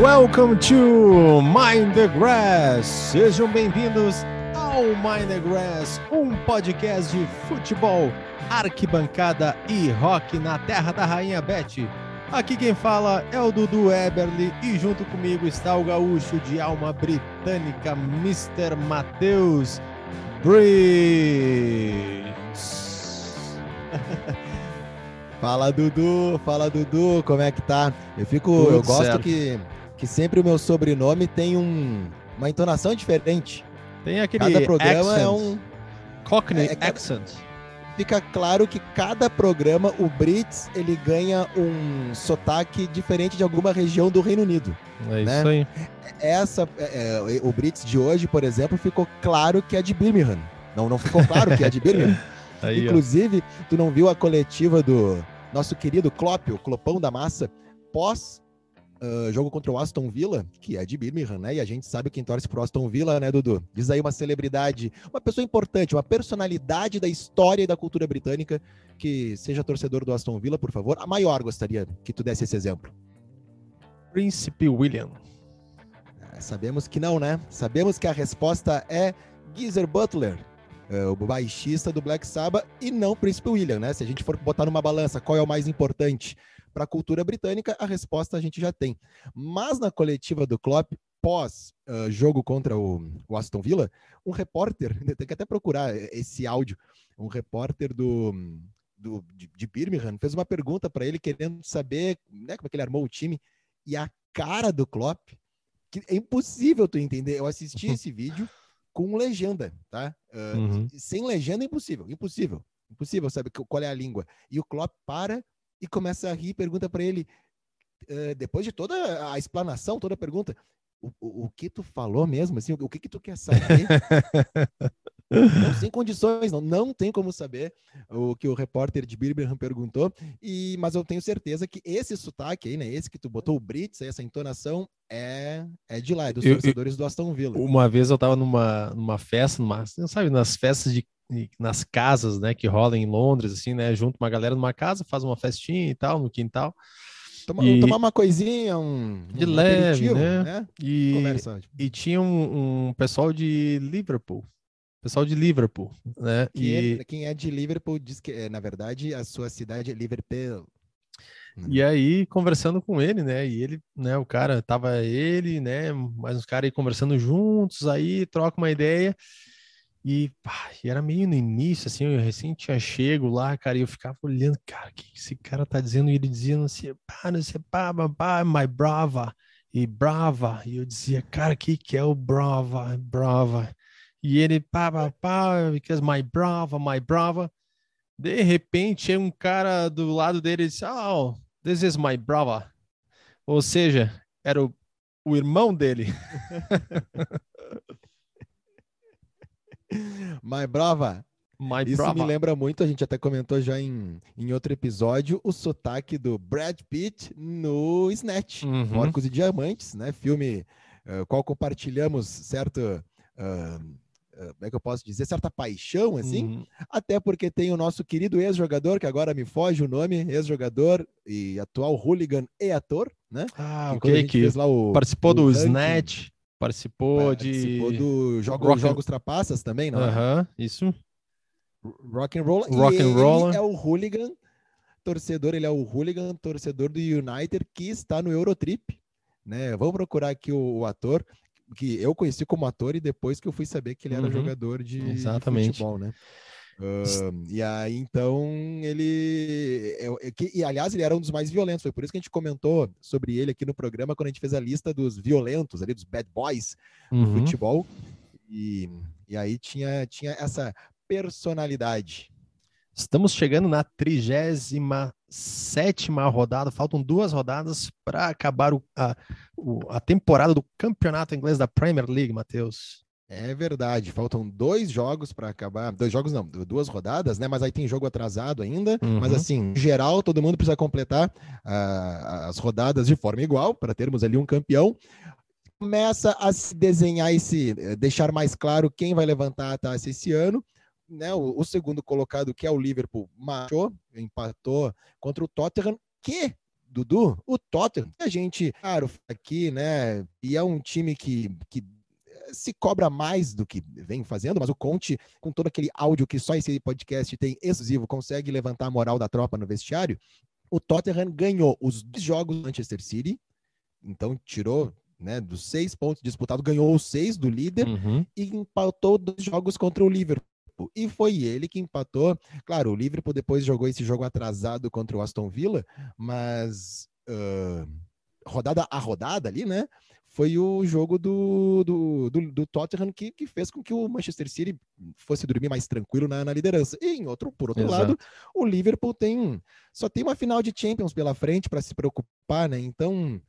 Welcome to Mind the Grass. Sejam bem-vindos ao Mind the Grass, um podcast de futebol, arquibancada e rock na terra da rainha Beth. Aqui quem fala é o Dudu Eberly e junto comigo está o gaúcho de alma britânica, Mr. Matheus Briggs. Fala Dudu, fala Dudu, como é que tá? Eu fico, Tudo eu gosto certo. que, que sempre o meu sobrenome tem um, uma entonação diferente. Tem aquele Cada programa accent, é um, Cockney é- é accent. fica claro que cada programa o Brits ele ganha um sotaque diferente de alguma região do Reino Unido. É né? isso aí. Essa, é, é, o Brits de hoje, por exemplo, ficou claro que é de Birmingham. Não, não ficou claro que é de Birmingham. Aí, ó. Inclusive, tu não viu a coletiva do nosso querido Klopp, o Clopão da Massa, pós ah, jogo contra o Aston Villa, que é de Birmingham, né? E a gente sabe quem torce pro Aston Villa, né, Dudu? Diz aí uma celebridade, uma pessoa importante, uma personalidade da história e da cultura britânica que seja torcedor do Aston Villa, por favor. A maior gostaria que tu desse esse exemplo. Príncipe William. Ah, Sabemos que não, né? Sabemos que a resposta é Geezer Butler, é, o baixista do Black Sabbath, e não Príncipe William, né? Se a gente for botar numa balança qual é o mais importante para a cultura britânica, a resposta a gente já tem. Mas na coletiva do Klopp, pós ah, jogo contra o, o Aston Villa, um repórter, tem que até procurar esse áudio, um repórter do, do de, de Birmingham fez uma pergunta para ele querendo saber né, como é que ele armou o time e a cara do Klopp que é impossível tu entender. Eu assisti esse vídeo com legenda, tá? Ah, Uhum. Sem legenda é impossível, impossível, impossível saber qual é a língua. E o Klopp para e começa a rir, e pergunta para ele, ah, depois de toda a explanação, toda a pergunta, o, o, o que tu falou mesmo, assim, o, o que que tu quer saber? não sem condições, não, não tem como saber o que o repórter de Birmingham perguntou, e, mas eu tenho certeza que esse sotaque aí, né, esse que tu botou o Brits, essa entonação, é, é de lá, é dos Eu- eu- torcedores do Aston Villa. Uma vez eu tava numa, numa festa, numa, sabe, nas festas de nas casas, né, que rolam em Londres, assim, né, junto uma galera numa casa, faz uma festinha e tal, no quintal, Toma- E- Tomar uma coisinha, um, De um leve, aperitivo, né? e, e tinha um, um pessoal de Liverpool, pessoal de Liverpool, né, Que e, é- quem é de Liverpool diz que, é, na verdade, a sua cidade é Liverpool. E aí, conversando com ele, né? E ele, né? O cara, tava ele, né? Mais uns caras aí conversando juntos, aí troca uma ideia. E, pá, e era meio no início, assim, eu recém tinha chego lá, cara, e eu ficava olhando, cara, o que esse cara tá dizendo? E ele dizia, não sei, pá, não sei, pá, pá, my brava, e brava. E eu dizia, cara, o que que é o brava, brava? E ele, pá, pá, pá, because my brava, my brava. De repente, chega um cara do lado dele disse, oh, this is my brother. Ou seja, era o, o irmão dele. Mas, brava, My isso me brother. lembra muito, a gente até comentou já em, em outro episódio, o sotaque do Brad Pitt no Snatch. Uhum. Porcos e Diamantes, né? Filme eh, qual compartilhamos certo. ah, como é que eu posso dizer? Certa paixão, assim. Uhum. Até porque tem o nosso querido ex-jogador, que agora me foge o nome, ex-jogador e atual hooligan e ator, né? Ah, Que ok, que fez lá o, participou o do ranking, Snatch, participou de... Participou do jogo, Rock Jogos Trapaças também, não é? Aham, isso. Rock and Roll. Rock and Roll. é o hooligan torcedor, ele é o hooligan torcedor do United que está no Eurotrip, né? Vamos procurar aqui o, o ator que eu conheci como ator e depois que eu fui saber que ele era Uhum. jogador de, de Exatamente. futebol, né? Ahn, e aí, então, ele. é- é que- e aliás, ele era um dos mais violentos. Foi por isso que a gente comentou sobre ele aqui no programa quando a gente fez a lista dos violentos, ali, dos bad boys do Uhum. futebol. E, e aí tinha, tinha essa personalidade. Estamos chegando na 37 rodada, faltam duas rodadas para acabar o- a, o- a temporada do campeonato inglês da Premier League, Matheus. É verdade, faltam dois jogos para acabar. Dois jogos não, duas rodadas, né? Mas aí tem jogo atrasado ainda. Uhum. Mas assim, em geral, todo mundo precisa completar ah, as rodadas de forma igual para termos ali um campeão. Começa a se desenhar esse, eh, deixar mais claro quem vai levantar a taça esse ano. Né? O, o segundo colocado, que é o Liverpool, marchou, empatou contra o Tottenham, que Dudu, o Tottenham, a gente, claro, aqui, né? E é um time que, que se cobra mais do que vem fazendo, mas o Conte, com todo aquele áudio que só esse podcast tem exclusivo, consegue levantar a moral da tropa no vestiário. O Tottenham ganhou os dois jogos do Manchester City, então tirou né, dos seis pontos disputados, ganhou os seis do líder uhum. e empatou dois jogos contra o Liverpool. E foi ele que empatou. Claro, o Liverpool depois jogou esse jogo atrasado contra o Aston Villa, mas uh, rodada a rodada ali, né? Foi o jogo do, do, do, do Tottenham que, que, fez com que o Manchester City fosse dormir mais tranquilo na, na liderança. E em outro, por outro Exato. lado, o Liverpool tem só tem uma final de Champions pela frente para se preocupar, né? Então,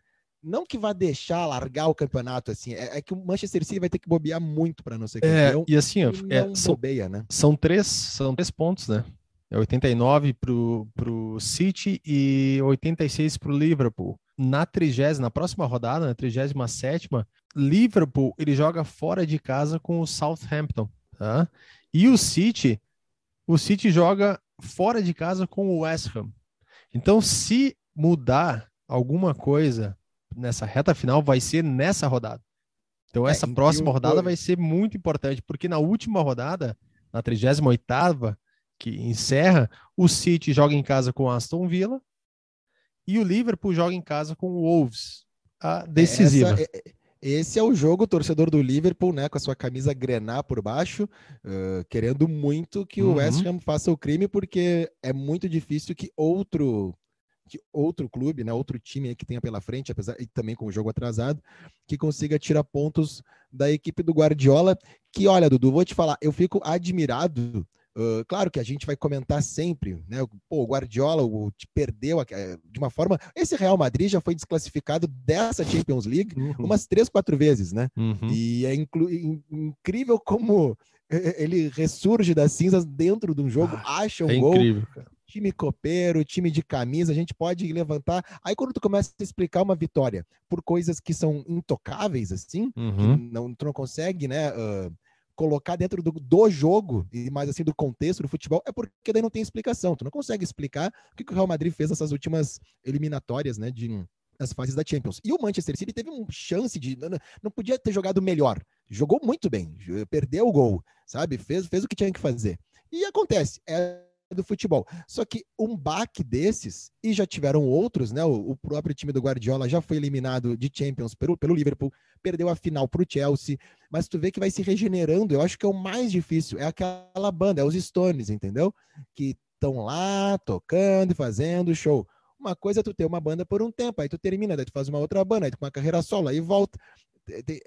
não que vá deixar largar o campeonato assim, é, é, que o Manchester City vai ter que bobear muito para não ser é, campeão. É, e assim, é, são, bobeia, né? São três, são três pontos, né? É 89 pro, pro City e 86 pro Liverpool. Na trigésima, na próxima rodada, na 37 Liverpool ele joga fora de casa com o Southampton, tá? E o City, o City joga fora de casa com o West Ham. Então, se mudar alguma coisa nessa reta final vai ser nessa rodada. Então, é, essa é, próxima rodada vai ser muito importante, porque na última rodada, na 38 que encerra, o City joga em casa com o Aston Villa e o Liverpool joga em casa com o Wolves. A decisiva. Essa, é, esse é o jogo, torcedor do Liverpool, né, com a sua camisa grená por baixo, uh, querendo muito que uhum. o West Ham faça o crime, porque é muito difícil que outro que outro clube, né, outro time que tenha pela frente, apesar e também com o jogo atrasado, que consiga tirar pontos da equipe do Guardiola. Que olha, Dudu, vou te falar, eu fico admirado. Uh, claro que a gente vai comentar sempre, né? Pô, o Guardiola o, perdeu uh, de uma forma. Esse Real Madrid já foi desclassificado dessa Champions League uhum. umas três, quatro vezes, né? Uhum. E é in incrível como ele ressurge das cinzas dentro de um jogo, ah, acha um é gol. Incrível, time copeiro, time de camisa, a gente pode levantar. Aí quando tu começa a explicar uma vitória por coisas que são intocáveis, assim, uhum. não, tu não consegue, né, uh, colocar dentro do, do, jogo e mais assim do contexto do futebol, é porque daí não tem explicação. Tu não consegue explicar o que, que o Real Madrid fez nessas últimas eliminatórias, né, de as fases da Champions. E o Manchester City teve uma chance de. Não, não podia ter jogado melhor. Jogou muito bem, perdeu o gol, sabe? Fez, fez o que tinha que fazer. E acontece. É do futebol. Só que um baque desses, e já tiveram outros, né? O, o, próprio time do Guardiola já foi eliminado de Champions pelo, pelo Liverpool, perdeu a final para o Chelsea, mas tu vê que vai se regenerando. Eu acho que é o mais difícil, é aquela banda, é os Stones, entendeu? Que estão lá tocando e fazendo show. Uma coisa é tu ter uma banda por um tempo, aí tu termina, daí tu faz uma outra banda, aí tu com uma carreira solo, aí volta.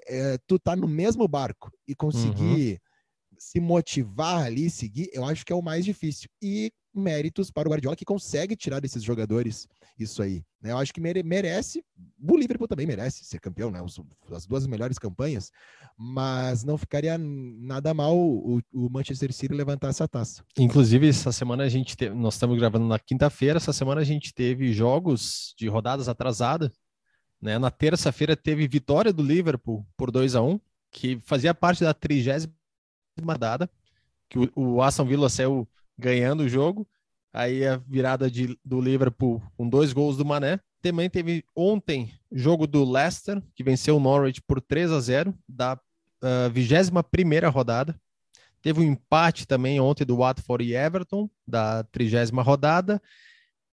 É, tu tá no mesmo barco e conseguir. Uhum se motivar ali, seguir, eu acho que é o mais difícil. E méritos para o Guardiola que consegue tirar desses jogadores isso aí. Né? Eu acho que mere merece, o Liverpool também merece ser campeão, né? as duas melhores campanhas, mas não ficaria nada mal o, o Manchester City levantar essa taça. Inclusive, essa semana a gente teve, nós estamos gravando na quinta-feira, essa semana a gente teve jogos de rodadas atrasadas. Né? Na terça-feira teve vitória do Liverpool por 2 a 1 que fazia parte da trigésima rodada, que o, o Aston Villa saiu ganhando o jogo, aí a virada de, do Liverpool com dois gols do Mané. Também teve ontem jogo do Leicester, que venceu o Norwich por 3 a 0 da uh, 21 rodada. Teve um empate também ontem do Watford e Everton, da 30 rodada.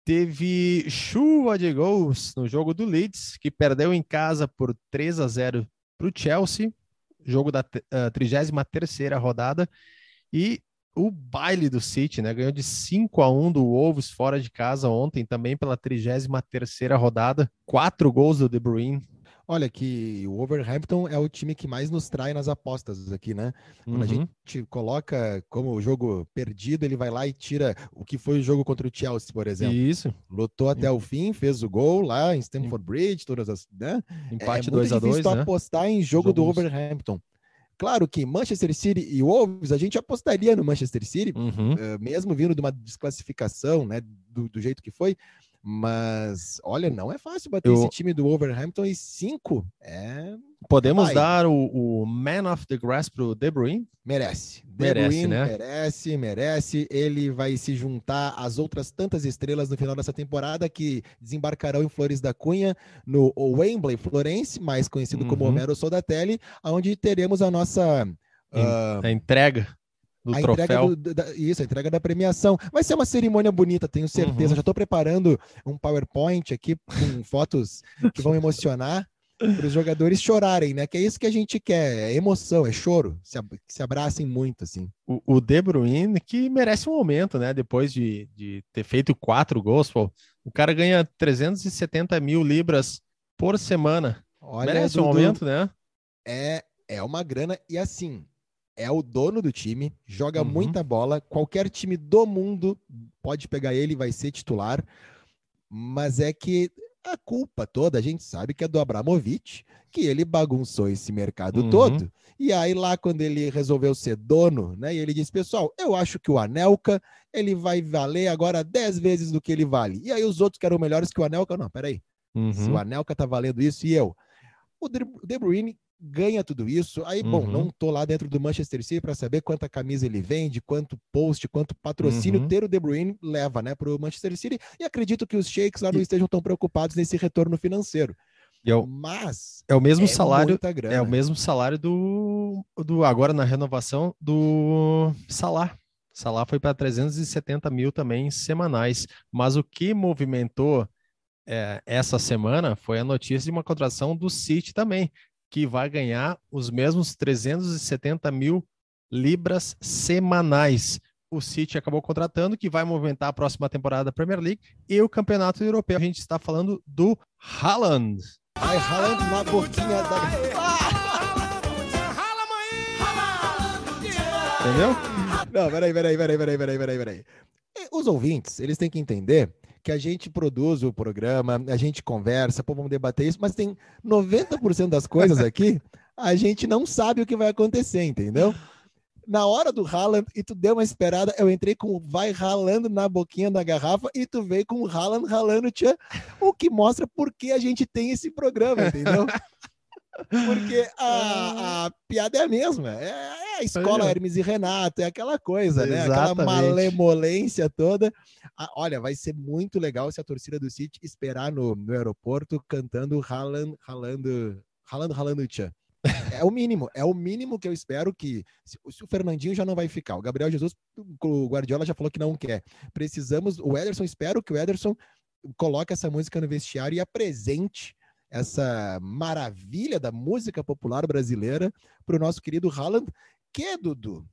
Teve chuva de gols no jogo do Leeds, que perdeu em casa por 3 a 0 para o Chelsea jogo da uh, 33ª rodada, e o baile do City, né? Ganhou de 5 a 1 do Wolves fora de casa ontem, também pela 33ª rodada, quatro gols do De Bruyne. Olha que o Wolverhampton é o time que mais nos trai nas apostas aqui, né? Quando uhum. a gente coloca como jogo perdido, ele vai lá e tira o que foi o jogo contra o Chelsea, por exemplo. Isso. Lutou até o fim, fez o gol lá em Stamford Bridge, todas as, né? Empate 2 é a 2, né? apostar em jogo Jogos. do Wolverhampton. Claro que Manchester City e Wolves, a gente apostaria no Manchester City, uhum. uh, mesmo vindo de uma desclassificação, né, do, do jeito que foi, Mas, olha, não é fácil bater Eu- esse time do Wolverhampton e cinco. É, Podemos Vai. dar o, o Man of the Grass pro De Bruyne? merece. De Merece, Bruyne né? Merece, merece. Ele vai se juntar às outras tantas estrelas no final dessa temporada que desembarcarão em Flores da Cunha, no Wembley Florence, mais conhecido como Uhum. Homero Soldatelli, onde teremos a nossa. ah, A entrega do a entrega troféu. do- da, isso, a entrega da premiação. Vai ser uma cerimônia bonita, tenho certeza. Uhum. Já estou preparando um PowerPoint aqui com fotos que vão emocionar para os jogadores chorarem, né? Que é isso que a gente quer, é emoção, é choro, se, ab- se abracem muito, assim. O, o De Bruyne, que merece um aumento, né? Depois de, de ter feito quatro gols, pô, o cara ganha 370 mil libras por semana. Olha, merece um Dudu, aumento, né? É, é uma grana e assim, é o dono do time, joga Uhum. muita bola, qualquer time do mundo pode pegar ele e vai ser titular, mas é que a culpa toda a gente sabe que é do Abramovich, que ele bagunçou esse mercado Uhum. todo. E aí lá quando ele resolveu ser dono, né, e ele disse, pessoal, eu acho que o Anelka, ele vai valer agora 10 vezes do que ele vale. E aí os outros que eram melhores que o Anelka, não, peraí, se Uhum. o Anelka tá valendo isso e eu. O De Bruyne ganha tudo isso. Aí, bom, Uhum. não tô lá dentro do Manchester City para saber quanta camisa ele vende, quanto post, quanto patrocínio Uhum. ter o De Bruyne leva, né, para o Manchester City. E acredito que os sheiks lá não estejam tão preocupados nesse retorno financeiro. É o, Mas é o mesmo é salário. É o mesmo salário do, do agora na renovação do Salah. Salah foi para 370 mil também semanais. Mas o que movimentou é, essa semana foi a notícia de uma contratação do City também, que vai ganhar os mesmos 370 mil libras semanais. O City acabou contratando, que vai movimentar a próxima temporada da Premier League e o Campeonato Europeu. A gente está falando do Haaland. Vai ralando na boquinha da. Entendeu? Não, peraí, peraí, peraí, peraí, peraí, peraí, peraí. Os ouvintes, eles têm que entender que a gente produz o programa, a gente conversa, pô, vamos debater isso, mas tem 90% das coisas aqui, a gente não sabe o que vai acontecer, entendeu? Na hora do Haaland, e tu deu uma esperada, eu entrei com o vai ralando na boquinha da garrafa e tu veio com o Haaland ralando tchan, o que mostra por que a gente tem esse programa, entendeu? Porque a, a piada é a mesma. É, é a escola É. Hermes e Renato, é aquela coisa, né? Aquela Exatamente. malemolência toda. Ah, olha, vai ser muito legal se a torcida do City esperar no, no aeroporto cantando ralando, ralando, ralando tchan. É o mínimo, é o mínimo que eu espero que. Se, se o Fernandinho já não vai ficar, o Gabriel Jesus, o Guardiola já falou que não quer. Precisamos, o Ederson, espero que o Ederson coloque essa música no vestiário e apresente essa maravilha da música popular brasileira para o nosso querido Haaland, que, Dudu,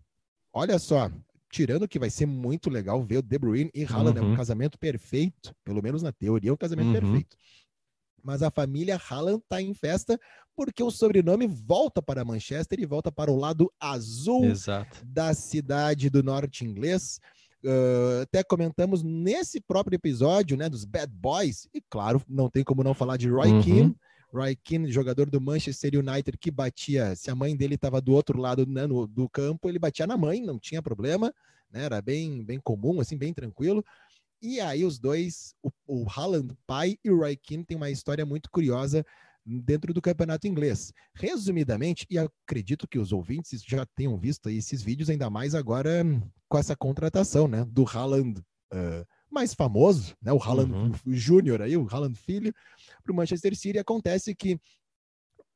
olha só, tirando que vai ser muito legal ver o De Bruyne e Haaland, é um Uhum. casamento perfeito, pelo menos na teoria é um casamento Uhum. perfeito. Mas a família Haaland está em festa porque o sobrenome volta para Manchester e volta para o lado azul Exato. da cidade do norte inglês. Uh, até comentamos nesse próprio episódio, né, dos Bad Boys, e claro, não tem como não falar de Roy Uhum. Keane. Roy Keane, jogador do Manchester United, que batia, se a mãe dele estava do outro lado né, no- do campo, ele batia na mãe, não tinha problema, né, era bem, bem comum, assim, bem tranquilo. E aí os dois, o, o Haaland pai e o Roy Keane, tem uma história muito curiosa dentro do campeonato inglês. Resumidamente, e acredito que os ouvintes já tenham visto esses vídeos, ainda mais agora hum, com essa contratação, né, do Haaland ah, mais famoso, né, o Haaland Uhum. Júnior aí, o Haaland filho, para o Manchester City. Acontece que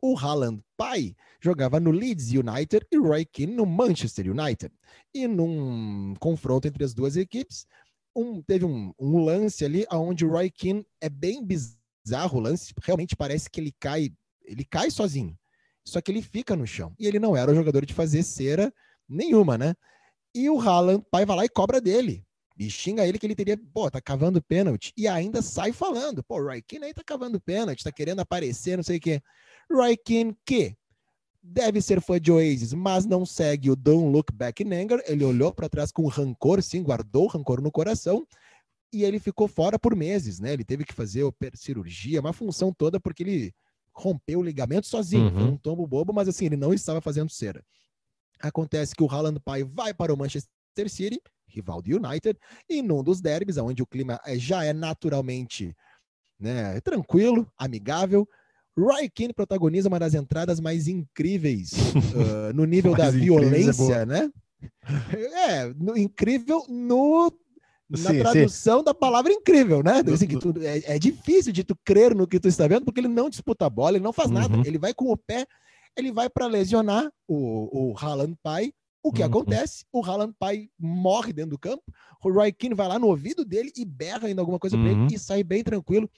o Haaland pai jogava no Leeds United e o Roy Keane no Manchester United. E num confronto entre as duas equipes, um- teve um, um lance ali onde o Roy Keane é bem bizarro o lance, realmente parece que ele cai, ele cai sozinho. Só que ele fica no chão. E ele não era o jogador de fazer cera nenhuma, né? E o Haaland, pai, vai lá e cobra dele. E xinga ele que ele teria, pô, tá cavando pênalti. E ainda sai falando, pô, Keane aí tá cavando pênalti, tá querendo aparecer, não sei o quê. Keane que deve ser fã de Oasis, mas não segue o Don't Look Back in Anger. Ele olhou para trás com rancor, sim, guardou rancor no coração. E ele ficou fora por meses, né? Ele teve que fazer cirurgia, uma função toda, porque ele rompeu o ligamento sozinho. Foi Uhum. um tombo bobo, mas assim, ele não estava fazendo cera. Acontece que o Haaland pai vai para o Manchester City, rival do United, e num dos derbys, onde o clima é, já é naturalmente né, tranquilo, amigável, Roy Keane protagoniza uma das entradas mais incríveis uh, no nível da é violência, é né? É, no, incrível no na sim, tradução sim. da palavra incrível, né? Assim, que tu, é, é, difícil de tu crer no que tu está vendo, porque ele não disputa a bola, ele não faz uhum. nada. Ele vai com o pé, ele vai para lesionar o, o Haaland Pai. O que uhum. acontece? O Haaland Pai morre dentro do campo. O Roy Keane vai lá no ouvido dele e berra ainda alguma coisa uhum. ele e sai bem tranquilo.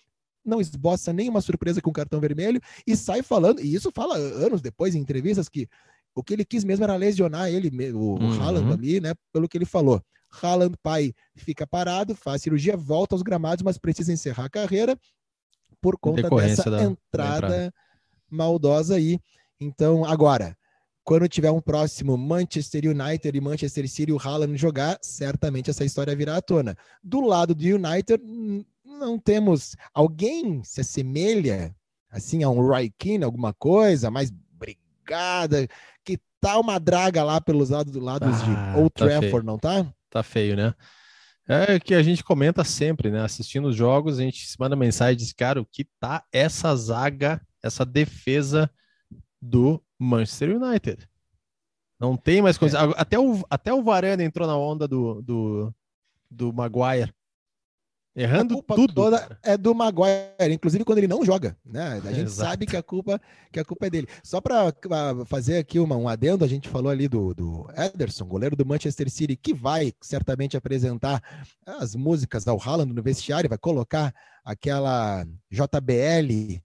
Não esboça nenhuma surpresa com o cartão vermelho e sai falando. E isso fala anos depois em entrevistas que o que ele quis mesmo era lesionar ele, o, o uhum. Haaland ali, né? Pelo que ele falou. Haaland, pai, fica parado, faz cirurgia, volta aos gramados, mas precisa encerrar a carreira por conta dessa da, entrada, da maldosa aí. Então, agora, quando tiver um próximo Manchester United e Manchester City o Haaland jogar, certamente essa história virá à tona. Do lado do United, não temos alguém se assemelha assim a um Roy Keane, alguma coisa mais brigada, que tá uma draga lá pelos lados, lados ah, de Old tá Trafford, feio. não tá? Tá feio, né? É que a gente comenta sempre, né? Assistindo os jogos, a gente se manda mensagem e diz, cara, o que tá essa zaga, essa defesa do Manchester United? Não tem mais coisa. É. Até, o, até o Varane entrou na onda do, do, do Maguire. Errando a culpa tudo. toda cara. é do Maguire, inclusive quando ele não joga, né? A gente Exato. sabe que a culpa que a culpa é dele. Só para fazer aqui uma, um adendo, a gente falou ali do, do Ederson, goleiro do Manchester City, que vai certamente apresentar as músicas ao Haaland no vestiário, vai colocar aquela JBL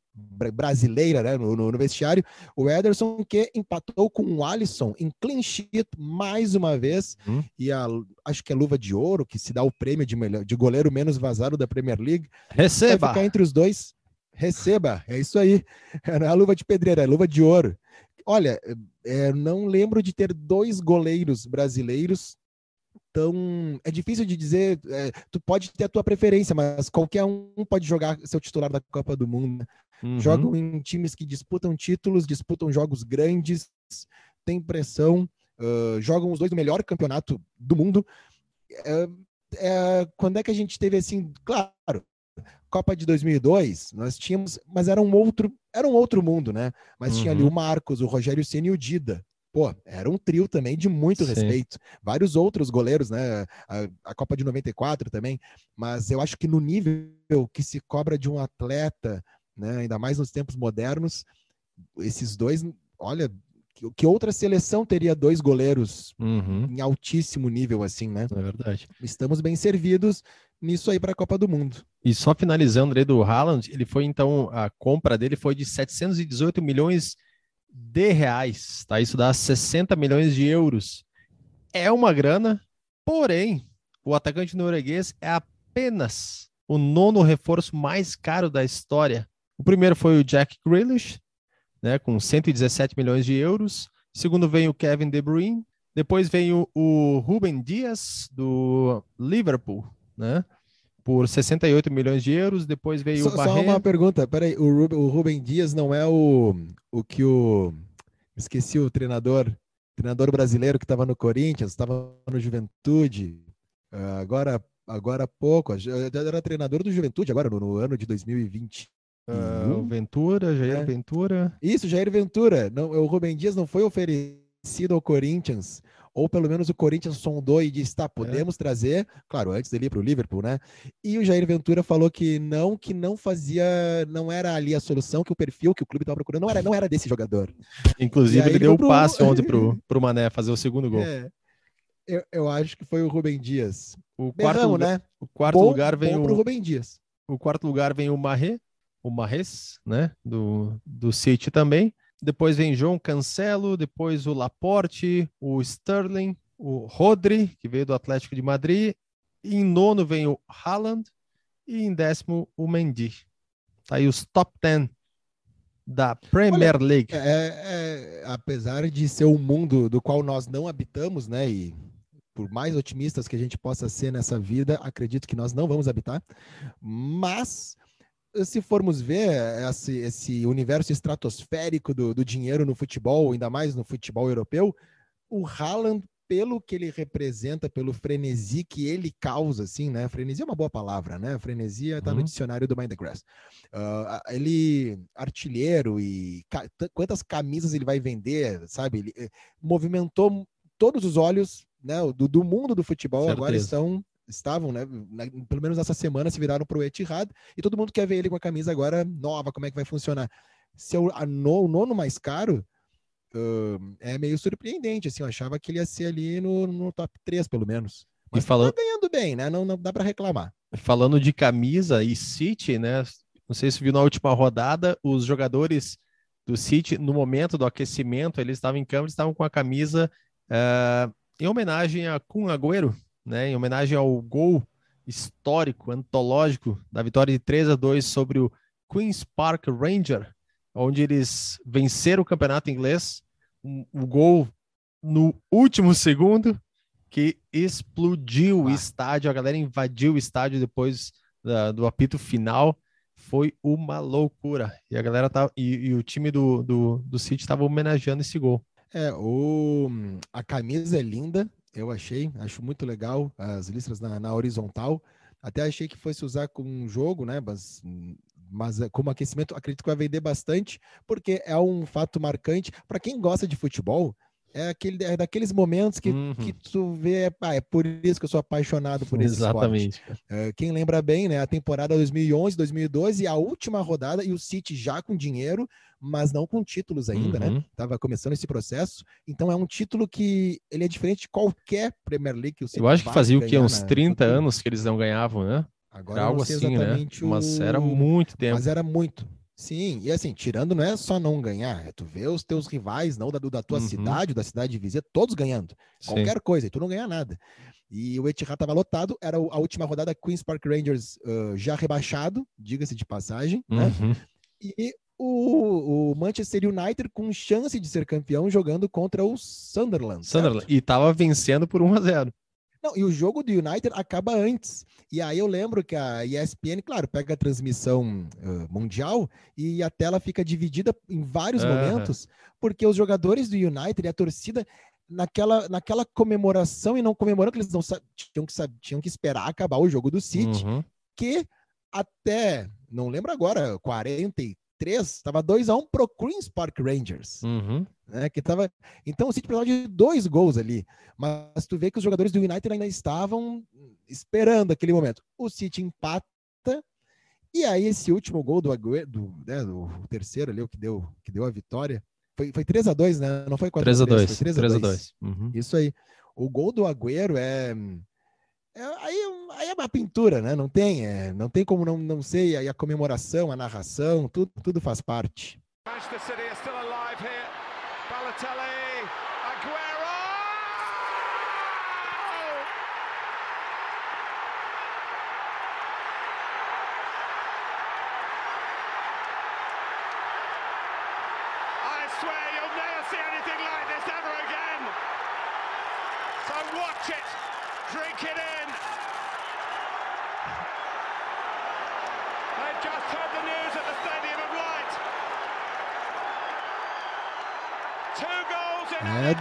brasileira né, no, no, vestiário. O Ederson que empatou com o Alisson em clean sheet mais uma vez. Hum. E a, acho que é luva de ouro, que se dá o prêmio de, melhor, de goleiro menos vazado da Premier League. Receba! Vai ficar entre os dois. Receba, é isso aí. Não é a luva de pedreira, é luva de ouro. Olha, é, não lembro de ter dois goleiros brasileiros então, é difícil de dizer. É, tu pode ter a tua preferência, mas qualquer um pode jogar seu titular da Copa do Mundo. Uhum. Jogam em times que disputam títulos, disputam jogos grandes, tem pressão, uh, jogam os dois no melhor campeonato do mundo. É, é, quando é que a gente teve assim, claro, Copa de 2002, nós tínhamos, mas era um outro, era um outro mundo, né? Mas uhum. tinha ali o uhum. Marcos, o Rogério Ceni e o Dida. Pô, era um trio também de muito Sim. respeito. Vários outros goleiros, né? A, a, Copa de 94 também. Mas eu acho que no nível que se cobra de um atleta né? Ainda mais nos tempos modernos, esses dois, olha, que, que outra seleção teria dois goleiros uhum. em altíssimo nível assim, né? É verdade. Estamos bem servidos nisso aí para a Copa do Mundo. E só finalizando aí do Haaland, ele foi então a compra dele foi de 718 milhões de reais, tá? Isso dá 60 milhões de euros. É uma grana, porém, o atacante norueguês é apenas o nono reforço mais caro da história o primeiro foi o Jack Grealish, né, com 117 milhões de euros. Segundo vem o Kevin De Bruyne. Depois vem o, o Ruben Dias, do Liverpool, né? Por 68 milhões de euros. Depois veio só, o Barret. Só uma pergunta, peraí. O, Ruben, o Ruben Dias não é o, o que o... Esqueci o treinador, treinador brasileiro que estava no Corinthians, estava no Juventude. Uh, agora, agora há pouco, era treinador do Juventude agora no, no ano de 2020. Uh, o Ventura, Jair é. Ventura. Isso, Jair Ventura. Não, o Rubem Dias não foi oferecido ao Corinthians, ou pelo menos o Corinthians sondou e disse: tá, podemos é. trazer, claro, antes dele ir para o Liverpool, né? E o Jair Ventura falou que não, que não fazia, não era ali a solução, que o perfil que o clube estava procurando não era, não era desse jogador. Inclusive, ele deu o pro... passe ontem pro, pro Mané fazer o segundo gol. É. Eu, eu acho que foi o Rubem Dias. O quarto, Berramo, lugar, né? o quarto bom, lugar vem o Rubem Dias. O quarto lugar vem o Marré, o Marres, né, do, do City também. Depois vem João Cancelo, depois o Laporte, o Sterling, o Rodri, que veio do Atlético de Madrid. E em nono vem o Haaland e em décimo o Mendy. Tá aí os top 10 da Premier Olha, League. É, é, apesar de ser um mundo do qual nós não habitamos, né, e por mais otimistas que a gente possa ser nessa vida, acredito que nós não vamos habitar, mas se formos ver esse, esse universo estratosférico do, do, dinheiro no futebol, ainda mais no futebol europeu, o Haaland pelo que ele representa, pelo frenesi que ele causa, assim, né? Frenesi é uma boa palavra, né? Frenesia está uhum. no dicionário do Mind the Grass. Uh, ele, artilheiro e ca quantas camisas ele vai vender, sabe? Ele eh, movimentou todos os olhos né, do, do mundo do futebol, Certeza. agora estão estavam, né, na, pelo menos essa semana, se viraram para o Etihad, e todo mundo quer ver ele com a camisa agora nova, como é que vai funcionar. Se o, a no, o nono mais caro, uh, é meio surpreendente, assim, eu achava que ele ia ser ali no, no top 3, pelo menos. Mas e falando... tá ganhando bem, né, não, não dá para reclamar. Falando de camisa e City, né, não sei se viu na última rodada, os jogadores do City, no momento do aquecimento, eles estavam em campo, eles estavam com a camisa uh, em homenagem a Kun Agüero, né, em homenagem ao gol histórico, antológico da vitória de 3 a 2 sobre o Queen's Park Ranger, onde eles venceram o campeonato inglês, um, um gol no último segundo que explodiu ah. o estádio, a galera invadiu o estádio depois da, do apito final, foi uma loucura. E a galera tá e, e o time do, do, do City estava homenageando esse gol. É, o, a camisa é linda, eu achei, acho muito legal as listras na, na horizontal. Até achei que fosse usar com um jogo, né? Mas, mas eh, como aquecimento, acredito que vai vender bastante, porque é um fato marcante. Para quem gosta de futebol, é, aquele, é daqueles momentos que, uhum. que tu vê, ah, é por isso que eu sou apaixonado por esse Exatamente. É, quem lembra bem, né, a temporada 2011, 2012 a última rodada e o City já com dinheiro, mas não com títulos ainda, né? uhum. né? Tava começando esse processo. Então é um título que ele é diferente de qualquer Premier League que o City Eu acho que fazia o que uns 30 na... anos que eles não ganhavam, né? Agora era algo assim, né? O... Mas era muito tempo. Mas era muito. Sim, e assim, tirando não é só não ganhar, é tu ver os teus rivais, não da, da tua uhum. cidade, da cidade vizinha, todos ganhando. Sim. Qualquer coisa, e tu não ganha nada. E o Etihad estava lotado, era a última rodada Queen's Park Rangers uh, já rebaixado, diga-se de passagem, né? Uhum. E o, o, Manchester United com chance de ser campeão jogando contra o Sunderland. Sunderland, certo? e estava vencendo por 1 a 0 não, e o jogo do United acaba antes. E aí eu lembro que a ESPN, claro, pega a transmissão uh, mundial e a tela fica dividida em vários uhum. momentos, porque os jogadores do United e a torcida naquela, naquela comemoração e não comemorando, que eles não tinham que, tinham que esperar acabar o jogo do City, uhum. que até, não lembro agora, 40 estava 2 a 1 um pro Queens Park Rangers. Uhum. Né, que tava... Então o City precisava de dois gols ali. Mas tu vê que os jogadores do United ainda estavam esperando aquele momento. O City empata. E aí, esse último gol do Agüero, do, né, do terceiro ali, o que deu, que deu a vitória, foi, foi 3 a 2 né? Não foi 4 3 a 2 foi 3 a 2 3 a 2 uhum. Isso aí. O gol do Agüero é é, aí, aí é uma pintura, né? Não tem, é, não tem como não, não ser. Aí a comemoração, a narração, tudo, tudo faz parte. Manchester City is still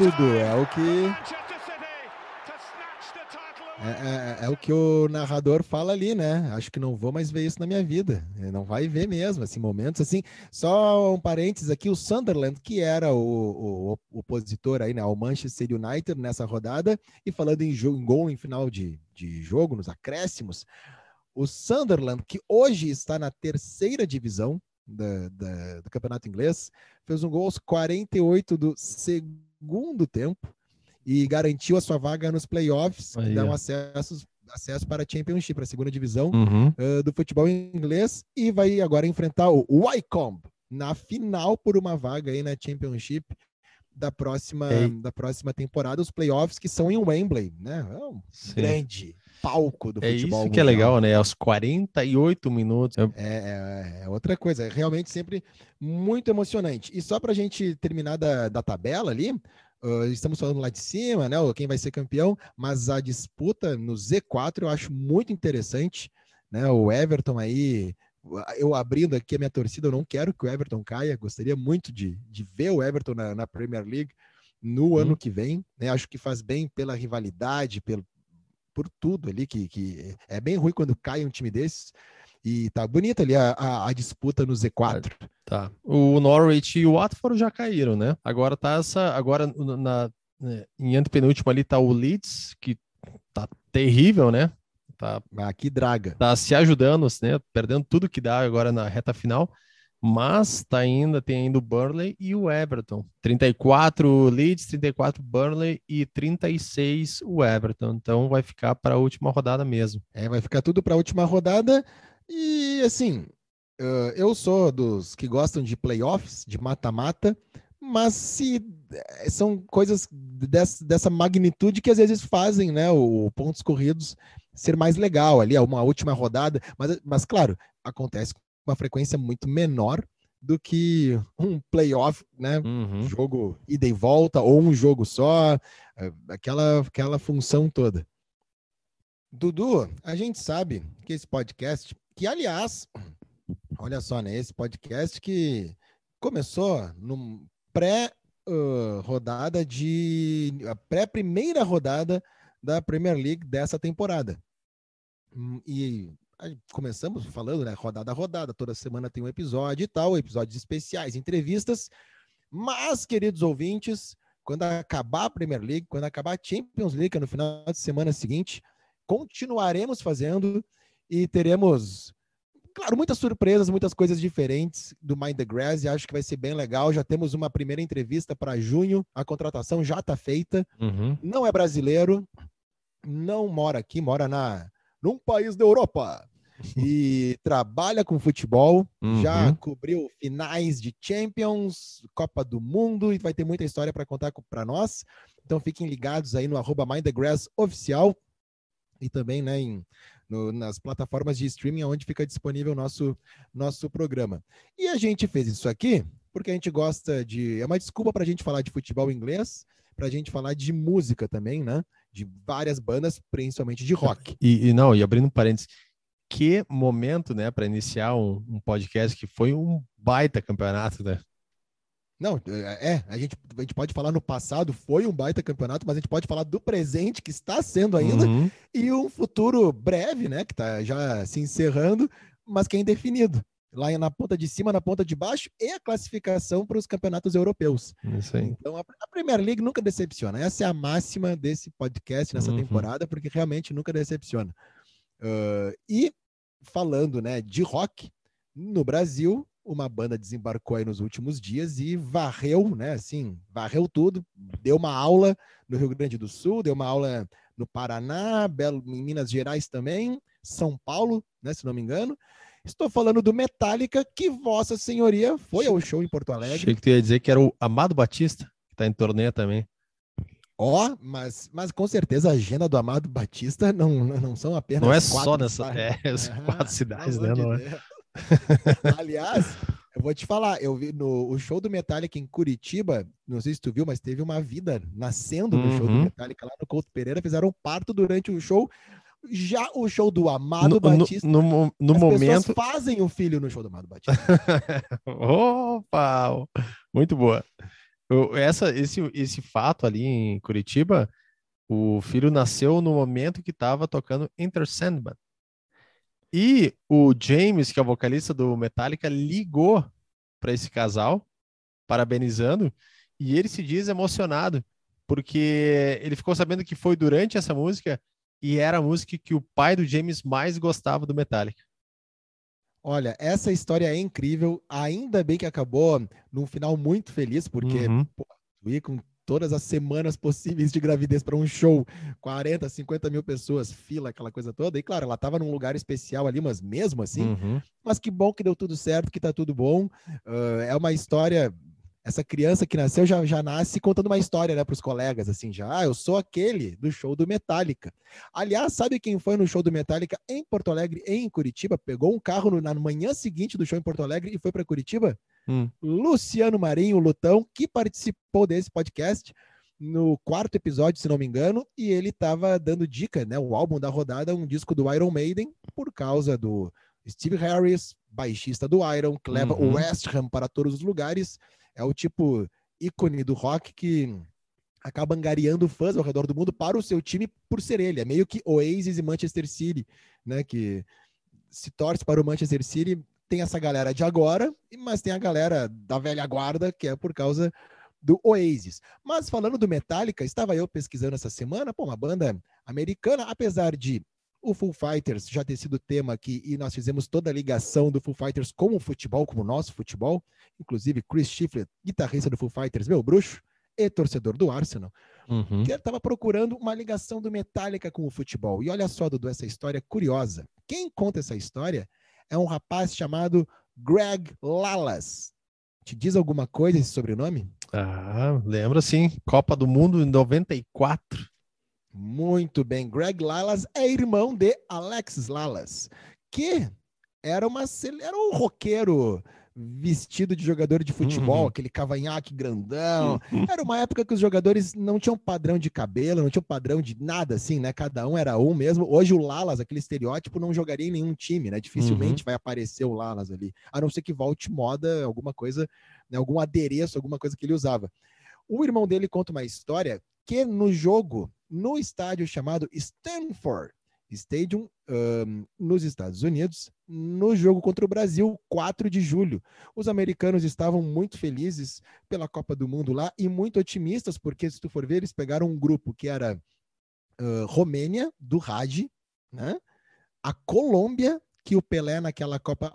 Dudu, é o que. É, é, é, o que o narrador fala ali, né? Acho que não vou mais ver isso na minha vida. Não vai ver mesmo, assim, momentos assim. Só um parênteses aqui, o Sunderland, que era o, o, o opositor aí, né, ao Manchester United nessa rodada, e falando em, jogo, em gol em final de, de jogo, nos acréscimos, o Sunderland, que hoje está na terceira divisão da, da, do campeonato inglês, fez um gol aos 48 do segundo tempo e garantiu a sua vaga nos playoffs, Aí, que dão acesso, acesso para a Championship, para a segunda divisão uhum. uh, do futebol inglês, e vai agora enfrentar o Wycombe na final por uma vaga aí na Championship da próxima, da próxima temporada, os playoffs que são em Wembley, né? É um grande palco do é futebol. É isso que é legal, né? Aos 48 minutos. É, é, é, outra coisa, é realmente sempre muito emocionante. E só para a gente terminar da, da tabela ali, uh, estamos falando lá de cima, né? Quem vai ser campeão, mas a disputa no Z4 eu acho muito interessante, né? O Everton aí eu abrindo aqui a minha torcida, eu não quero que o Everton caia, gostaria muito de, de ver o Everton na, na Premier League, no hum. ano que vem. Né? Acho que faz bem pela rivalidade, pelo, por tudo ali, que, que é bem ruim quando cai um time desses. E tá bonita ali a, a, a, disputa no Z4. Tá. O Norwich e o Watford já caíram, né? Agora tá essa. Agora na, né, em antepenúltimo ali tá o Leeds, que tá terrível, né? Tá, ah, que draga. Tá se ajudando, né? Perdendo tudo que dá agora na reta final. Mas tá ainda, tem ainda o Burnley e o Everton. 34 Leeds, 34 Burnley e 36 o Everton. Então vai ficar para a última rodada mesmo. É, vai ficar tudo para a última rodada. E assim, eu sou dos que gostam de playoffs, de mata-mata, mas se eh, são coisas dessa, magnitude que às vezes fazem né, o pontos corridos ser mais legal ali, uma última rodada, mas, mas claro, acontece uma frequência muito menor do que um playoff, né? Uhum. Jogo ida e volta, ou um jogo só, eh, aquela, aquela função toda. Dudu, a gente sabe que esse podcast que, aliás, olha só, né? Esse podcast que começou no pré-rodada uh, de. a pré-primeira rodada da Premier League dessa temporada. Hum, e começamos falando, né? Rodada a rodada, toda semana tem um episódio e tal, episódios especiais, entrevistas. Mas, queridos ouvintes, quando acabar a Premier League, quando acabar a Champions League, é no final de semana seguinte, continuaremos fazendo e teremos, claro, muitas surpresas, muitas coisas diferentes do Mind the Grass e acho que vai ser bem legal. Já temos uma primeira entrevista para junho, a contratação já está feita. Uhum. Não é brasileiro, não mora aqui, mora na num país da Europa e trabalha com futebol, uhum. já cobriu finais de Champions, Copa do Mundo e vai ter muita história para contar para nós. Então fiquem ligados aí no arroba Mind the Grass oficial e também né, em no, nas plataformas de streaming onde fica disponível o nosso, nosso programa. E a gente fez isso aqui porque a gente gosta de. É uma desculpa para a gente falar de futebol inglês, para a gente falar de música também, né? De várias bandas, principalmente de rock. E, e não, e abrindo um parênteses, que momento, né, para iniciar um, um, podcast que foi um baita campeonato, né? Não, é, a gente, a gente pode falar no passado, foi um baita campeonato, mas a gente pode falar do presente, que está sendo ainda, uhum. e um futuro breve, né, que está já se encerrando, mas que é indefinido. Lá na ponta de cima, na ponta de baixo, e a classificação para os campeonatos europeus. Isso aí. Então, a, a Premier League nunca decepciona. Essa é a máxima desse podcast, nessa uhum. temporada, porque realmente nunca decepciona. Uh, e falando né, de rock, no Brasil, uma banda desembarcou aí nos últimos dias e varreu, né? Assim, varreu tudo, deu uma aula no Rio Grande do Sul, deu uma aula no Paraná, Belo, em Minas Gerais também, São Paulo, né? Se não me engano. Estou falando do Metallica, que Vossa Senhoria foi ao show em Porto Alegre. Achei que tu ia dizer que era o Amado Batista, que está em torneio também. Ó, oh, mas, mas com certeza a agenda do Amado Batista não, não são apenas. Não é só nessa. É, as quatro cidades, né? Não é? Aliás, eu vou te falar, eu vi no o show do Metallica em Curitiba, não sei se tu viu, mas teve uma vida nascendo no uhum. show do uhum. Metallica lá no Couto Pereira, fizeram um parto durante o show. Já o show do Amado no, Batista, no, no, no as momento fazem um filho no show do Amado Batista. Opa, muito boa. Essa, esse, esse fato ali em Curitiba, o filho nasceu no momento que estava tocando Enter Sandman. E o James, que é o vocalista do Metallica, ligou para esse casal, parabenizando, e ele se diz emocionado, porque ele ficou sabendo que foi durante essa música e era a música que o pai do James mais gostava do Metallica. Olha, essa história é incrível. Ainda bem que acabou num final muito feliz, porque uhum. pô, ir com todas as semanas possíveis de gravidez para um show, 40, 50 mil pessoas, fila, aquela coisa toda. E claro, ela estava num lugar especial ali, mas mesmo assim, uhum. mas que bom que deu tudo certo, que está tudo bom. Uh, é uma história essa criança que nasceu já, já nasce contando uma história né, para os colegas, assim, já, ah, eu sou aquele do show do Metallica. Aliás, sabe quem foi no show do Metallica em Porto Alegre e em Curitiba? Pegou um carro no, na manhã seguinte do show em Porto Alegre e foi para Curitiba? Hum. Luciano Marinho, Lutão, que participou desse podcast no quarto episódio, se não me engano, e ele estava dando dica, né, o álbum da rodada, um disco do Iron Maiden, por causa do Steve Harris, baixista do Iron, que leva uhum. o West Ham para todos os lugares, é o tipo ícone do rock que acaba angariando fãs ao redor do mundo para o seu time por ser ele. É meio que Oasis e Manchester City, né? Que se torce para o Manchester City. Tem essa galera de agora, mas tem a galera da velha guarda, que é por causa do Oasis. Mas falando do Metallica, estava eu pesquisando essa semana, pô, uma banda americana, apesar de o Full Fighters já ter sido tema aqui e nós fizemos toda a ligação do Full Fighters com o futebol, como o nosso futebol, inclusive Chris Schiffler, guitarrista do Full Fighters, meu bruxo, e torcedor do Arsenal, uhum. que estava procurando uma ligação do Metallica com o futebol. E olha só, Dudu, essa história curiosa. Quem conta essa história é um rapaz chamado Greg Lalas. Te diz alguma coisa esse sobrenome? Ah, lembra sim. Copa do Mundo em 94. Muito bem. Greg Lalas é irmão de Alexis Lalas, que era, uma, era um roqueiro vestido de jogador de futebol, uhum. aquele cavanhaque grandão. Uhum. Era uma época que os jogadores não tinham padrão de cabelo, não tinham padrão de nada assim, né? Cada um era um mesmo. Hoje o Lalas, aquele estereótipo, não jogaria em nenhum time, né? Dificilmente uhum. vai aparecer o Lalas ali, a não ser que volte moda, alguma coisa, né? algum adereço, alguma coisa que ele usava. O irmão dele conta uma história que no jogo, no estádio chamado Stanford, Stadium, um, nos Estados Unidos, no jogo contra o Brasil, 4 de julho. Os americanos estavam muito felizes pela Copa do Mundo lá e muito otimistas, porque se tu for ver, eles pegaram um grupo que era uh, Romênia, do Raj, né? a Colômbia, que o Pelé naquela Copa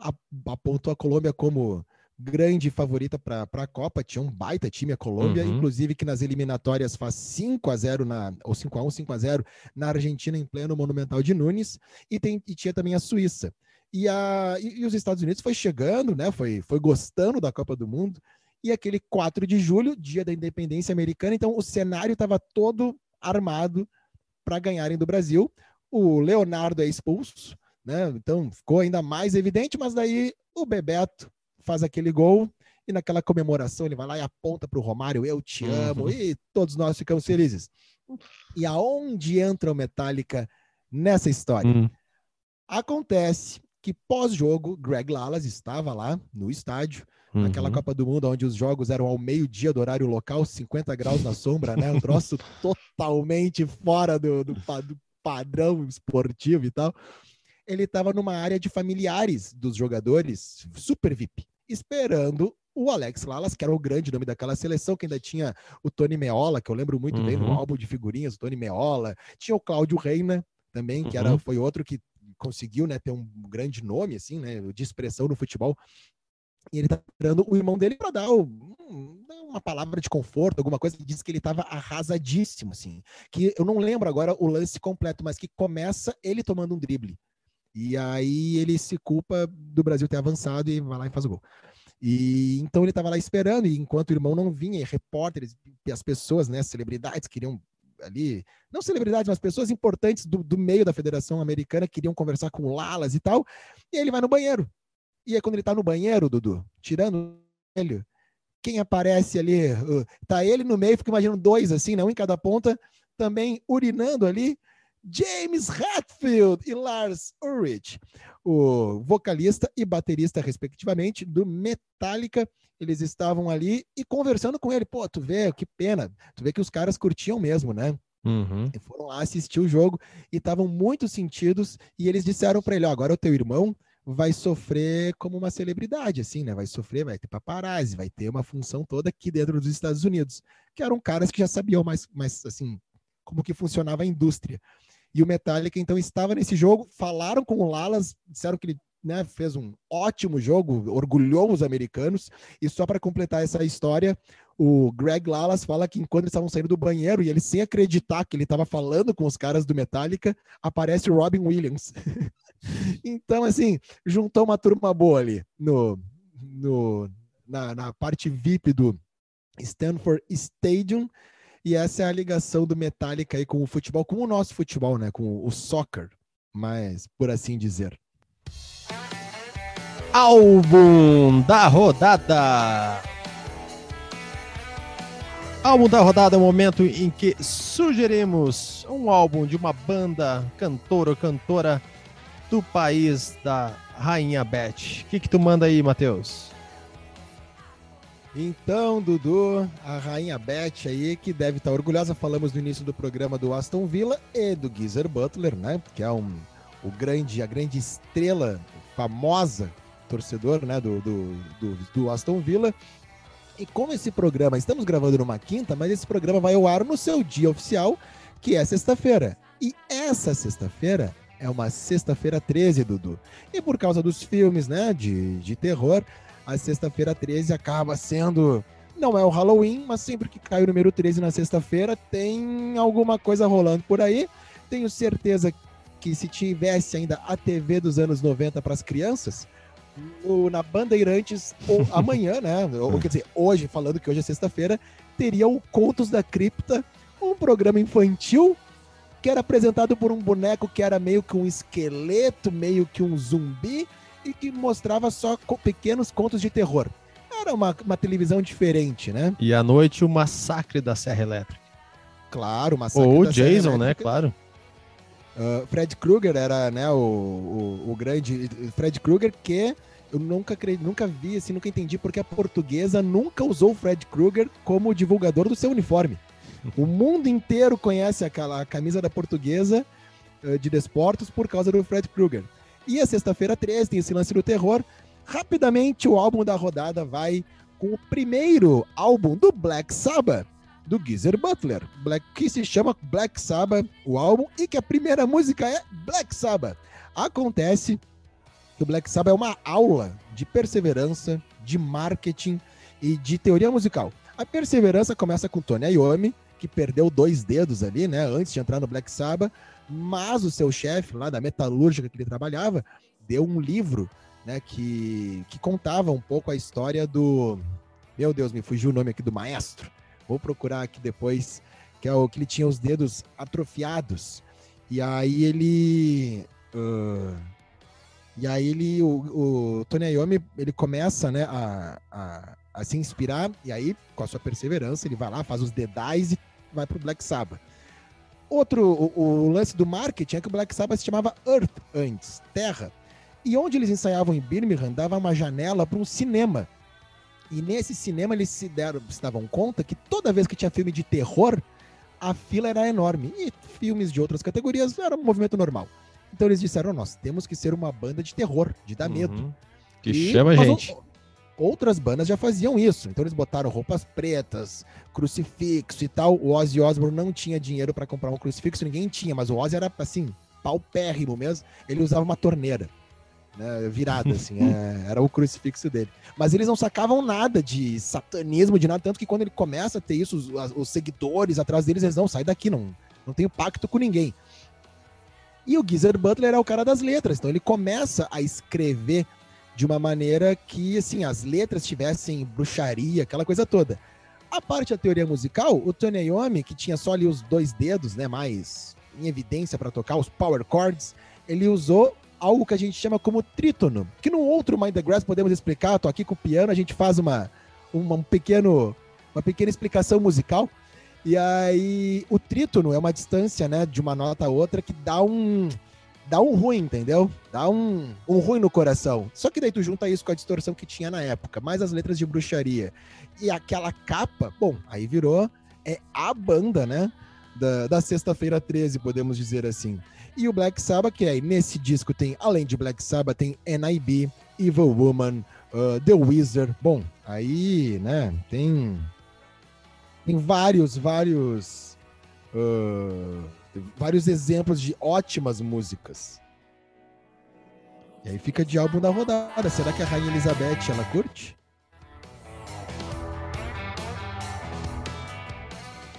apontou a Colômbia como grande favorita para a Copa, tinha um baita time a Colômbia, uhum. inclusive que nas eliminatórias faz 5 a 0 na ou 5 a 1, 5 a 0 na Argentina em pleno Monumental de Nunes e tem e tinha também a Suíça. E, a, e, e os Estados Unidos foi chegando, né? Foi foi gostando da Copa do Mundo. E aquele 4 de julho, dia da independência americana, então o cenário estava todo armado para ganharem do Brasil. O Leonardo é expulso, né? Então ficou ainda mais evidente, mas daí o Bebeto faz aquele gol e naquela comemoração ele vai lá e aponta para o Romário, eu te amo, uhum. e todos nós ficamos felizes. E aonde entra o Metallica nessa história? Uhum. Acontece que pós-jogo, Greg Lalas estava lá no estádio, uhum. naquela Copa do Mundo, onde os jogos eram ao meio-dia do horário local, 50 graus na sombra, né? Um troço totalmente fora do, do, do padrão esportivo e tal. Ele estava numa área de familiares dos jogadores, super VIP esperando o Alex Lalas, que era o grande nome daquela seleção, que ainda tinha o Tony Meola, que eu lembro muito uhum. bem no uhum. álbum de figurinhas, o Tony Meola, tinha o Cláudio Reina também, que uhum. era, foi outro que conseguiu né, ter um grande nome, assim, né, de expressão no futebol. E ele tá esperando o irmão dele para dar o, uma palavra de conforto, alguma coisa que diz que ele estava arrasadíssimo, assim. Que eu não lembro agora o lance completo, mas que começa ele tomando um drible. E aí ele se culpa do Brasil ter avançado e vai lá e faz o gol. E então ele estava lá esperando, e enquanto o irmão não vinha, e repórteres e as pessoas, né, celebridades queriam ali, não celebridades, mas pessoas importantes do, do meio da Federação Americana queriam conversar com o Lalas e tal, e ele vai no banheiro. E aí quando ele tá no banheiro, Dudu, tirando ele, quem aparece ali, tá ele no meio, fica imaginando dois assim, né, um em cada ponta, também urinando ali, James Hetfield e Lars Ulrich, o vocalista e baterista, respectivamente, do Metallica. Eles estavam ali e conversando com ele. Pô, tu vê, que pena. Tu vê que os caras curtiam mesmo, né? Uhum. E foram lá assistir o jogo e estavam muito sentidos. E eles disseram para ele: ó, agora o teu irmão vai sofrer como uma celebridade, assim, né? Vai sofrer, vai ter paparazzi, vai ter uma função toda aqui dentro dos Estados Unidos. Que eram caras que já sabiam mais, mais assim, como que funcionava a indústria. E o Metallica, então, estava nesse jogo, falaram com o Lalas, disseram que ele né, fez um ótimo jogo, orgulhou os americanos. E só para completar essa história, o Greg Lalas fala que enquanto eles estavam saindo do banheiro e ele sem acreditar que ele estava falando com os caras do Metallica, aparece o Robin Williams. então, assim, juntou uma turma boa ali no, no, na, na parte VIP do Stanford Stadium. E essa é a ligação do Metallica aí com o futebol, com o nosso futebol, né? Com o soccer, mas por assim dizer. Álbum da rodada. Álbum da rodada é o momento em que sugerimos um álbum de uma banda, cantor ou cantora do país da Rainha Beth. O que, que tu manda aí, Matheus? Então, Dudu, a rainha Beth aí, que deve estar orgulhosa, falamos no início do programa do Aston Villa e do Geezer Butler, né? Que é um, o grande, a grande estrela, famosa torcedor, né, do, do, do, do Aston Villa. E como esse programa, estamos gravando numa quinta, mas esse programa vai ao ar no seu dia oficial, que é sexta-feira. E essa sexta-feira é uma sexta-feira 13, Dudu. E por causa dos filmes, né, de, de terror, a sexta-feira 13 acaba sendo. Não é o Halloween, mas sempre que cai o número 13 na sexta-feira, tem alguma coisa rolando por aí. Tenho certeza que se tivesse ainda a TV dos anos 90 para as crianças, no, na Bandeirantes, ou amanhã, né? Ou quer dizer, hoje, falando que hoje é sexta-feira, teria o Contos da Cripta, um programa infantil que era apresentado por um boneco que era meio que um esqueleto, meio que um zumbi, e que mostrava só pequenos contos de terror. Era uma, uma televisão diferente, né? E à noite o massacre da Serra Elétrica. Claro, o massacre Ou o Jason, né? Claro. Uh, Fred Krueger era né, o, o, o grande. Fred Krueger que eu nunca, nunca vi, assim, nunca entendi porque a portuguesa nunca usou o Fred Krueger como divulgador do seu uniforme. O mundo inteiro conhece aquela camisa da portuguesa uh, de desportos por causa do Fred Krueger. E a sexta-feira 13 tem esse lance do terror. Rapidamente, o álbum da rodada vai com o primeiro álbum do Black Sabbath, do Geezer Butler, Black, que se chama Black Sabbath, o álbum, e que a primeira música é Black Sabbath. Acontece que o Black Sabbath é uma aula de perseverança, de marketing e de teoria musical. A perseverança começa com Tony Iommi, que perdeu dois dedos ali, né, antes de entrar no Black Sabbath, mas o seu chefe lá da metalúrgica que ele trabalhava deu um livro né, que, que contava um pouco a história do. Meu Deus, me fugiu o nome aqui do maestro. Vou procurar aqui depois, que é o que ele tinha os dedos atrofiados. E aí ele. Uh, e aí ele, o, o Tony Iommi, ele começa né, a, a, a, se inspirar, e aí, com a sua perseverança, ele vai lá, faz os dedais e vai pro Black Sabbath. Outro, o, o, lance do marketing é que o Black Sabbath se chamava Earth antes, Terra. E onde eles ensaiavam em Birmingham, dava uma janela para um cinema. E nesse cinema eles se, deram, se davam conta que toda vez que tinha filme de terror, a fila era enorme. E filmes de outras categorias era um movimento normal. Então eles disseram: nós temos que ser uma banda de terror, de dar medo. Uhum. Que e chama a gente. Outras bandas já faziam isso. Então eles botaram roupas pretas, crucifixo e tal. O Ozzy Osbourne não tinha dinheiro para comprar um crucifixo, ninguém tinha, mas o Ozzy era assim, paupérrimo mesmo. Ele usava uma torneira. Né, virada, assim, é, era o crucifixo dele. Mas eles não sacavam nada de satanismo, de nada, tanto que quando ele começa a ter isso, os, os seguidores atrás deles, eles não saem daqui, não, não tem pacto com ninguém. E o Geezer Butler é o cara das letras, então ele começa a escrever de uma maneira que, assim, as letras tivessem bruxaria, aquela coisa toda. A parte da teoria musical, o Tony Iommi, que tinha só ali os dois dedos, né, mais em evidência para tocar os power chords, ele usou algo que a gente chama como trítono, que no outro Mind the Grass podemos explicar, tô aqui com o piano, a gente faz uma, uma, um pequeno, uma pequena explicação musical, e aí o trítono é uma distância, né, de uma nota a outra que dá um, dá um ruim, entendeu? Dá um, um ruim no coração. Só que daí tu junta isso com a distorção que tinha na época, mais as letras de bruxaria. E aquela capa, bom, aí virou é a banda, né? Da, da sexta-feira 13, podemos dizer assim. E o Black Sabbath, que aí nesse disco tem, além de Black Sabbath, tem NIB, Evil Woman, uh, The Wizard. Bom, aí, né, tem, tem vários, vários. Uh, vários exemplos de ótimas músicas. E aí fica de álbum da rodada. Será que a Rainha Elizabeth ela curte?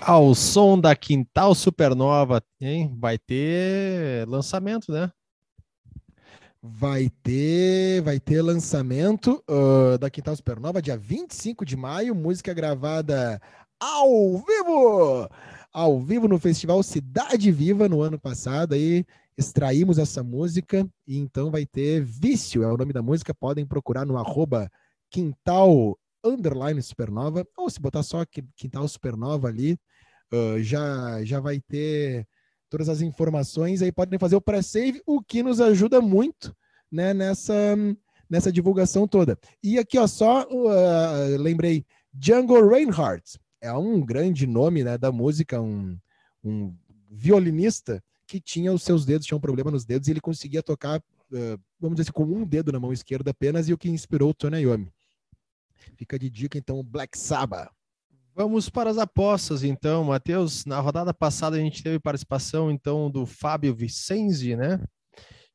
Ao som da Quintal Supernova, hein? Vai ter lançamento, né? Vai ter, vai ter lançamento uh, da Quintal Supernova, dia 25 de maio, música gravada ao vivo ao vivo no festival Cidade Viva no ano passado. Aí extraímos essa música e então vai ter Vício, é o nome da música. Podem procurar no arroba quintal underline supernova, ou se botar só quintal supernova ali, uh, já, já vai ter todas as informações. Aí podem fazer o pré-save, o que nos ajuda muito né, nessa, nessa divulgação toda. E aqui, ó, só uh, lembrei Django Reinhardt é um grande nome né, da música, um, um violinista que tinha os seus dedos, tinha um problema nos dedos, e ele conseguia tocar, uh, vamos dizer assim, com um dedo na mão esquerda apenas, e o que inspirou o Tony Iommi. Fica de dica, então, Black Sabbath. Vamos para as apostas, então, Matheus. Na rodada passada a gente teve participação, então, do Fábio Vicenzi, né?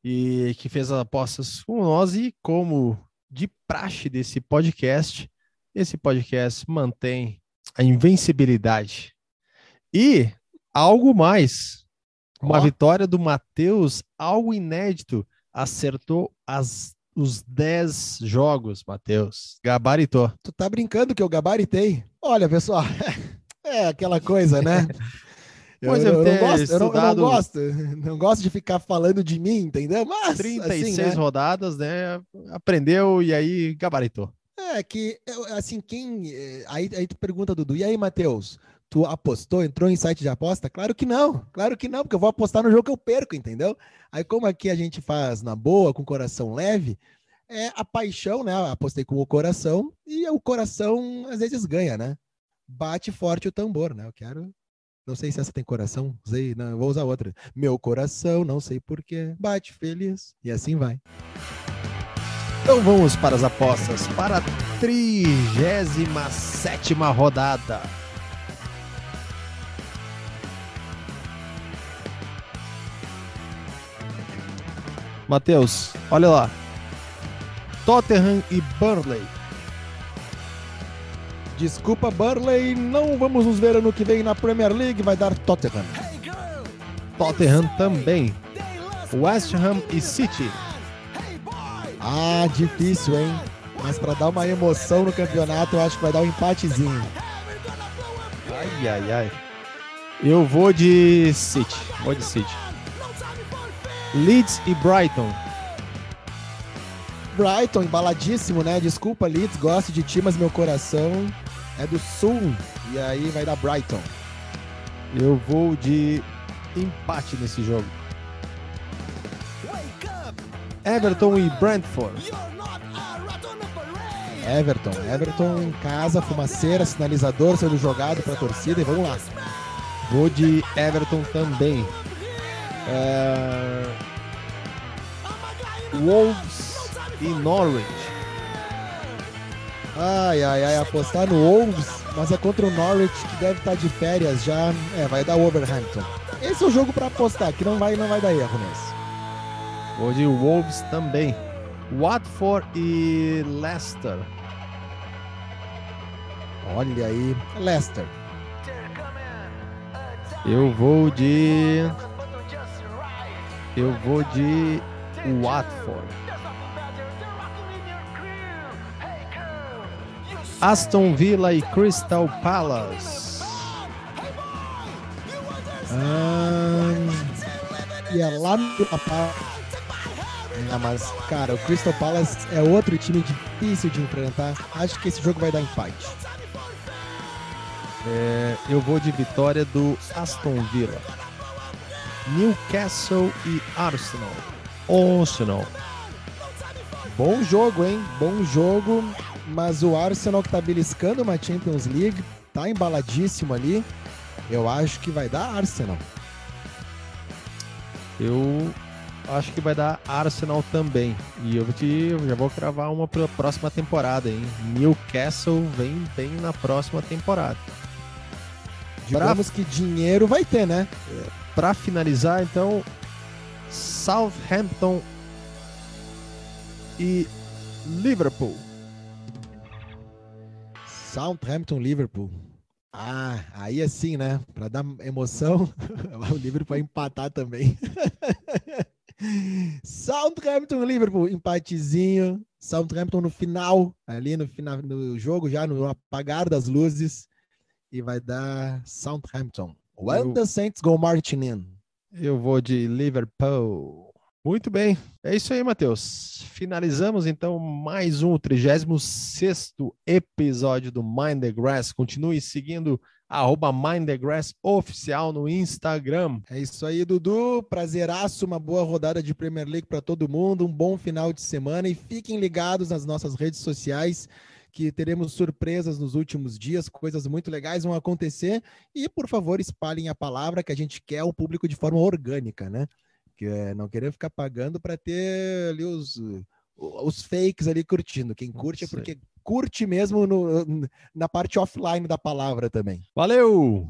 E que fez as apostas com nós, e como de praxe desse podcast, esse podcast mantém a invencibilidade. E algo mais, uma oh. vitória do Matheus, algo inédito, acertou as, os 10 jogos, Matheus. Gabaritou. Tu tá brincando que eu gabaritei? Olha, pessoal, é aquela coisa, né? Eu, eu, não gosto, eu, não, eu, não, gosto, não gosto de ficar falando de mim, entendeu? Mas 36 assim, né? rodadas, né? Aprendeu e aí gabaritou. É que, assim, quem. Eh, aí, aí tu pergunta, Dudu, e aí, Matheus? Tu apostou, entrou em site de aposta? Claro que não, claro que não, porque eu vou apostar no jogo que eu perco, entendeu? Aí, como aqui a gente faz na boa, com coração leve, é a paixão, né? Apostei com o coração e o coração às vezes ganha, né? Bate forte o tambor, né? Eu quero. Não sei se essa tem coração, não, vou usar outra. Meu coração, não sei porquê, bate feliz. E assim vai. Então vamos para as apostas para a 37 rodada. Matheus, olha lá. Tottenham e Burnley. Desculpa, Burnley, não vamos nos ver ano que vem na Premier League, vai dar Tottenham. Tottenham também. West Ham e City. Ah, difícil, hein? Mas para dar uma emoção no campeonato, eu acho que vai dar um empatezinho. Ai, ai, ai. Eu vou de City. Vou de City. Leeds e Brighton. Brighton, embaladíssimo, né? Desculpa, Leeds, gosto de ti, mas meu coração é do Sul. E aí vai dar Brighton. Eu vou de empate nesse jogo. Everton e Brentford. Everton, Everton em casa, fumaceira, sinalizador sendo jogado para a torcida e vamos lá. Vou de Everton também. É... Wolves e Norwich. Ai, ai, ai, apostar no Wolves, mas é contra o Norwich que deve estar de férias já. É, vai dar Wolverhampton. Esse é o jogo para apostar, que não vai, não vai dar erro nesse. Hoje o Wolves também. Watford e Leicester. Olha aí, Leicester. Eu vou de. Eu vou de Watford. Aston Villa e Crystal Palace. Ah, e é lá no ah, mas, cara, o Crystal Palace é outro time difícil de enfrentar. Acho que esse jogo vai dar empate. É, eu vou de vitória do Aston Villa. Newcastle e Arsenal. Arsenal. Bom jogo, hein? Bom jogo. Mas o Arsenal que tá beliscando uma Champions League, tá embaladíssimo ali. Eu acho que vai dar Arsenal. Eu acho que vai dar Arsenal também. E eu, te, eu já vou cravar uma para a próxima temporada, hein? Newcastle vem bem na próxima temporada. Digamos pra... que dinheiro vai ter, né? Para finalizar, então, Southampton e Liverpool. Southampton, Liverpool. Ah, aí assim, né? Para dar emoção, o Liverpool vai empatar também. Southampton Liverpool, empatezinho. Southampton no final, ali no final do jogo, já no apagar das luzes. E vai dar Southampton. When the Saints go marching in. Eu vou de Liverpool. Muito bem. É isso aí, Matheus. Finalizamos então mais um 36 episódio do Mind the Grass. Continue seguindo arroba Mind the Grass oficial no Instagram. É isso aí, Dudu. Prazeraço, uma boa rodada de Premier League para todo mundo, um bom final de semana e fiquem ligados nas nossas redes sociais que teremos surpresas nos últimos dias, coisas muito legais vão acontecer. E, por favor, espalhem a palavra que a gente quer o público de forma orgânica, né? Que é, não querer ficar pagando para ter ali os, os fakes ali curtindo. Quem curte é porque curte mesmo no, na parte offline da palavra também. Valeu!